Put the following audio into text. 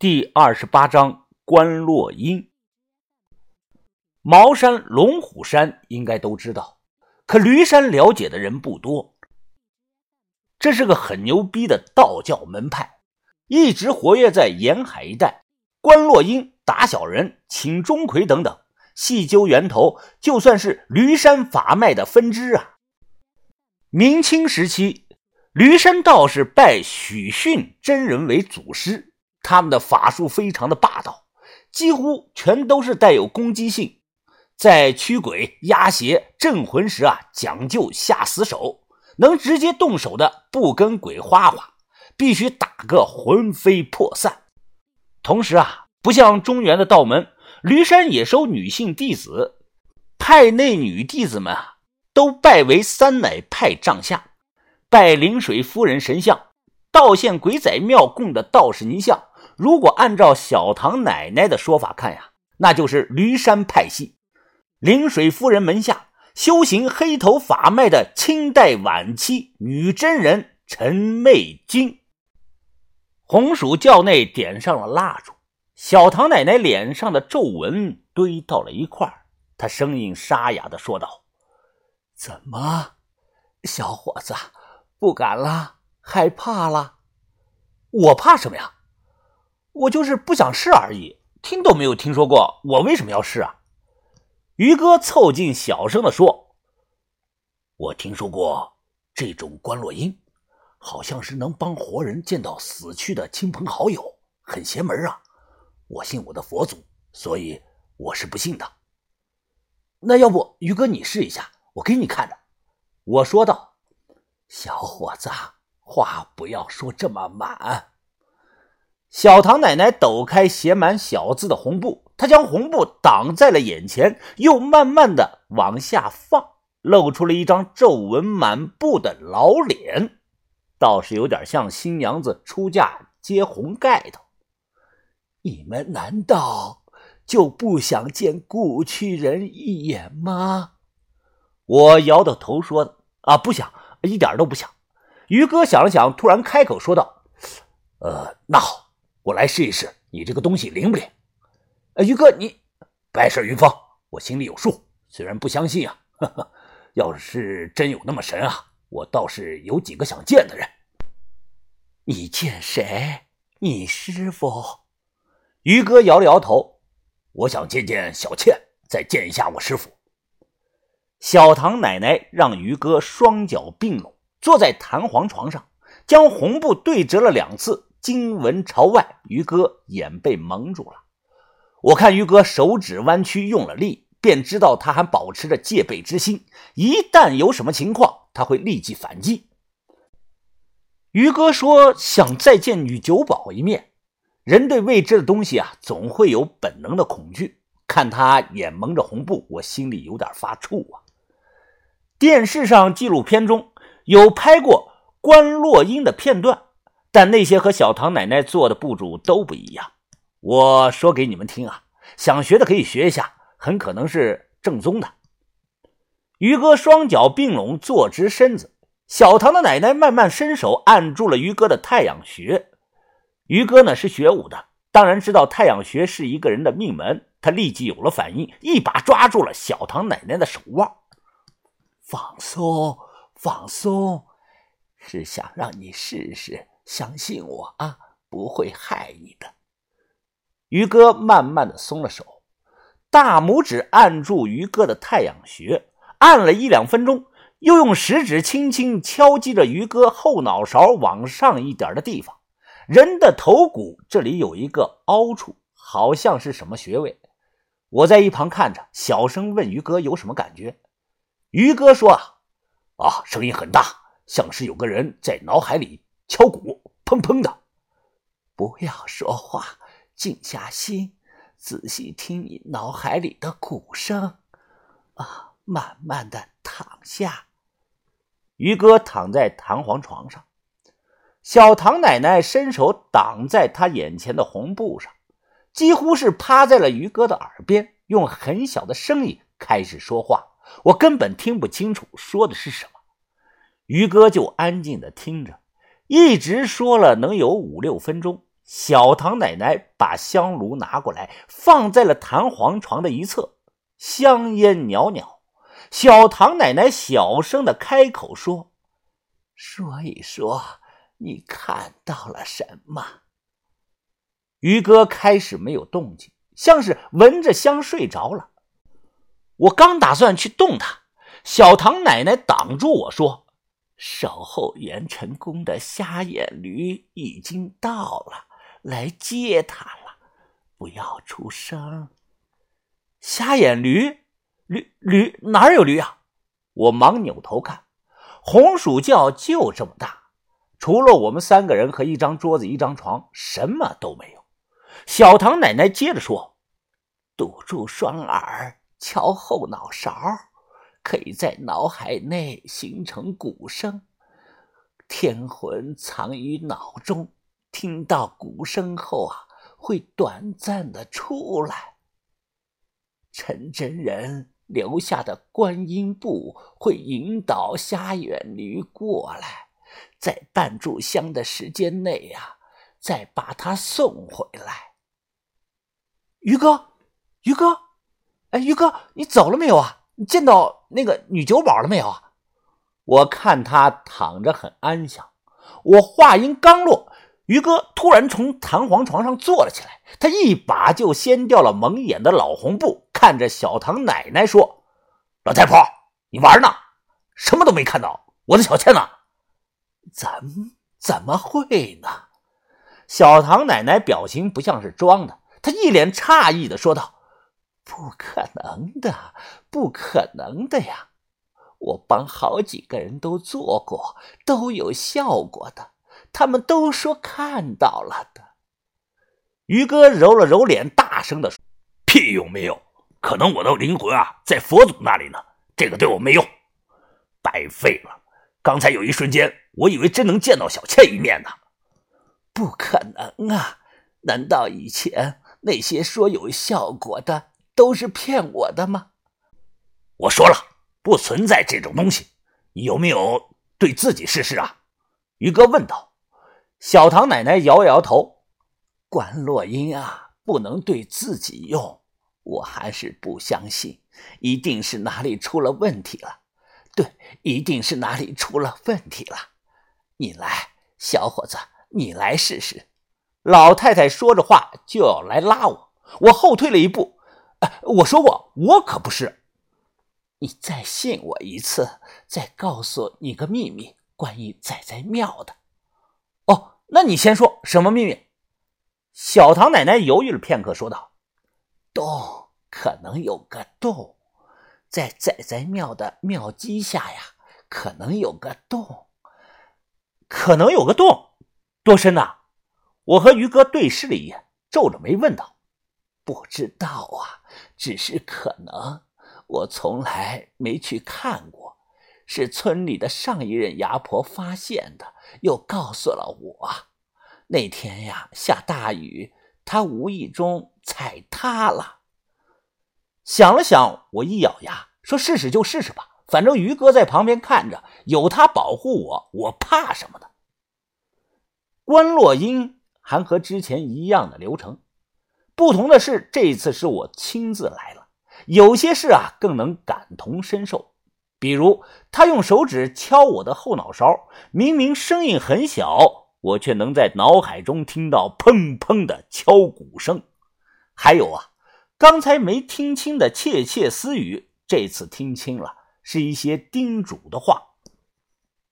第二十八章关洛英。茅山、龙虎山应该都知道，可驴山了解的人不多。这是个很牛逼的道教门派，一直活跃在沿海一带。关洛英打小人、请钟馗等等，细究源头，就算是驴山法脉的分支啊。明清时期，驴山道士拜许逊真人为祖师。他们的法术非常的霸道，几乎全都是带有攻击性，在驱鬼、压邪、镇魂时啊，讲究下死手，能直接动手的不跟鬼花花，必须打个魂飞魄散。同时啊，不像中原的道门，驴山也收女性弟子，派内女弟子们啊，都拜为三奶派帐下，拜灵水夫人神像，道县鬼仔庙供的道士泥像。如果按照小唐奶奶的说法看呀，那就是驴山派系，灵水夫人门下修行黑头法脉的清代晚期女真人陈媚君。红薯窖内点上了蜡烛，小唐奶奶脸上的皱纹堆到了一块她声音沙哑的说道：“怎么，小伙子不敢了，害怕了？我怕什么呀？”我就是不想试而已，听都没有听说过，我为什么要试啊？于哥凑近小声的说：“我听说过这种观落音，好像是能帮活人见到死去的亲朋好友，很邪门啊！我信我的佛祖，所以我是不信的。那要不于哥你试一下，我给你看着。”我说道：“小伙子，话不要说这么满。”小唐奶奶抖开写满小字的红布，她将红布挡在了眼前，又慢慢的往下放，露出了一张皱纹满布的老脸，倒是有点像新娘子出嫁揭红盖头。你们难道就不想见故去人一眼吗？我摇着头说啊，不想，一点都不想。于哥想了想，突然开口说道：“呃，那好。”我来试一试，你这个东西灵不灵？哎，于哥，你白事云峰，我心里有数。虽然不相信啊，呵呵，要是真有那么神啊，我倒是有几个想见的人。你见谁？你师傅？于哥摇了摇头，我想见见小倩，再见一下我师傅。小唐奶奶让于哥双脚并拢，坐在弹簧床上，将红布对折了两次。经文朝外，于哥眼被蒙住了。我看于哥手指弯曲，用了力，便知道他还保持着戒备之心。一旦有什么情况，他会立即反击。于哥说想再见女酒保一面。人对未知的东西啊，总会有本能的恐惧。看他眼蒙着红布，我心里有点发怵啊。电视上纪录片中有拍过关洛英的片段。但那些和小唐奶奶做的部主都不一样。我说给你们听啊，想学的可以学一下，很可能是正宗的。于哥双脚并拢，坐直身子。小唐的奶奶慢慢伸手按住了于哥的太阳穴。于哥呢是学武的，当然知道太阳穴是一个人的命门。他立即有了反应，一把抓住了小唐奶奶的手腕。放松，放松，是想让你试试。相信我啊，不会害你的。于哥慢慢的松了手，大拇指按住于哥的太阳穴，按了一两分钟，又用食指轻轻敲击着于哥后脑勺往上一点的地方。人的头骨这里有一个凹处，好像是什么穴位。我在一旁看着，小声问于哥有什么感觉。于哥说啊，啊，声音很大，像是有个人在脑海里。敲鼓，砰砰的。不要说话，静下心，仔细听你脑海里的鼓声。啊，慢慢的躺下。于哥躺在弹簧床上，小唐奶奶伸手挡在他眼前的红布上，几乎是趴在了于哥的耳边，用很小的声音开始说话。我根本听不清楚说的是什么，于哥就安静的听着。一直说了能有五六分钟，小唐奶奶把香炉拿过来，放在了弹簧床的一侧，香烟袅袅。小唐奶奶小声的开口说：“说一说，你看到了什么？”于哥开始没有动静，像是闻着香睡着了。我刚打算去动他，小唐奶奶挡住我说：“守候元成宫的瞎眼驴已经到了，来接他了，不要出声。”瞎眼驴，驴驴哪有驴啊？我忙扭头看，红薯窖就这么大，除了我们三个人和一张桌子、一张床，什么都没有。小唐奶奶接着说：“堵住双耳，敲后脑勺，可以在脑海内形成鼓声。天魂藏于脑中，听到鼓声后啊，会短暂的出来。陈真人留下的观音布会引导瞎眼驴过来，在半炷香的时间内呀，再把他送回来。”于哥，于哥，哎，于哥，你走了没有啊？你见到那个女酒保了没有啊？我看她躺着很安详。我话音刚落，于哥突然从弹簧床上坐了起来，他一把就掀掉了蒙眼的老红布，看着小唐奶奶说：“老太婆，你玩呢？什么都没看到，我的小倩呢？怎怎么会呢？”小唐奶奶表情不像是装的。她一脸诧异的说道：“不可能的，不可能的呀！我帮好几个人都做过，都有效果的，他们都说看到了的。”于哥揉了揉脸，大声的说：“屁用没有？可能我的灵魂啊在佛祖那里呢，这个对我没用，白费了。刚才有一瞬间，我以为真能见到小倩一面呢。不可能啊！难道以前……”那些说有效果的都是骗我的吗？我说了，不存在这种东西。你有没有对自己试试啊？于哥问道。小唐奶奶摇摇头：“关洛音啊，不能对自己用。我还是不相信，一定是哪里出了问题了。对，一定是哪里出了问题了。你来，小伙子，你来试试。”老太太说着话就要来拉我，我后退了一步。哎，我说过，我可不是。你再信我一次，再告诉你个秘密，关于仔仔庙的。哦，那你先说什么秘密？小唐奶奶犹豫了片刻，说道：“洞，可能有个洞，在仔仔庙的庙基下呀，可能有个洞，可能有个洞，多深呐？”我和于哥对视了一眼，皱着眉问道：“不知道啊，只是可能。我从来没去看过，是村里的上一任牙婆发现的，又告诉了我。那天呀，下大雨，她无意中踩塌了。”想了想，我一咬牙说：“试试就试试吧，反正于哥在旁边看着，有他保护我，我怕什么呢？”关洛英。还和之前一样的流程，不同的是，这一次是我亲自来了。有些事啊，更能感同身受。比如，他用手指敲我的后脑勺，明明声音很小，我却能在脑海中听到砰砰的敲鼓声。还有啊，刚才没听清的窃窃私语，这次听清了，是一些叮嘱的话。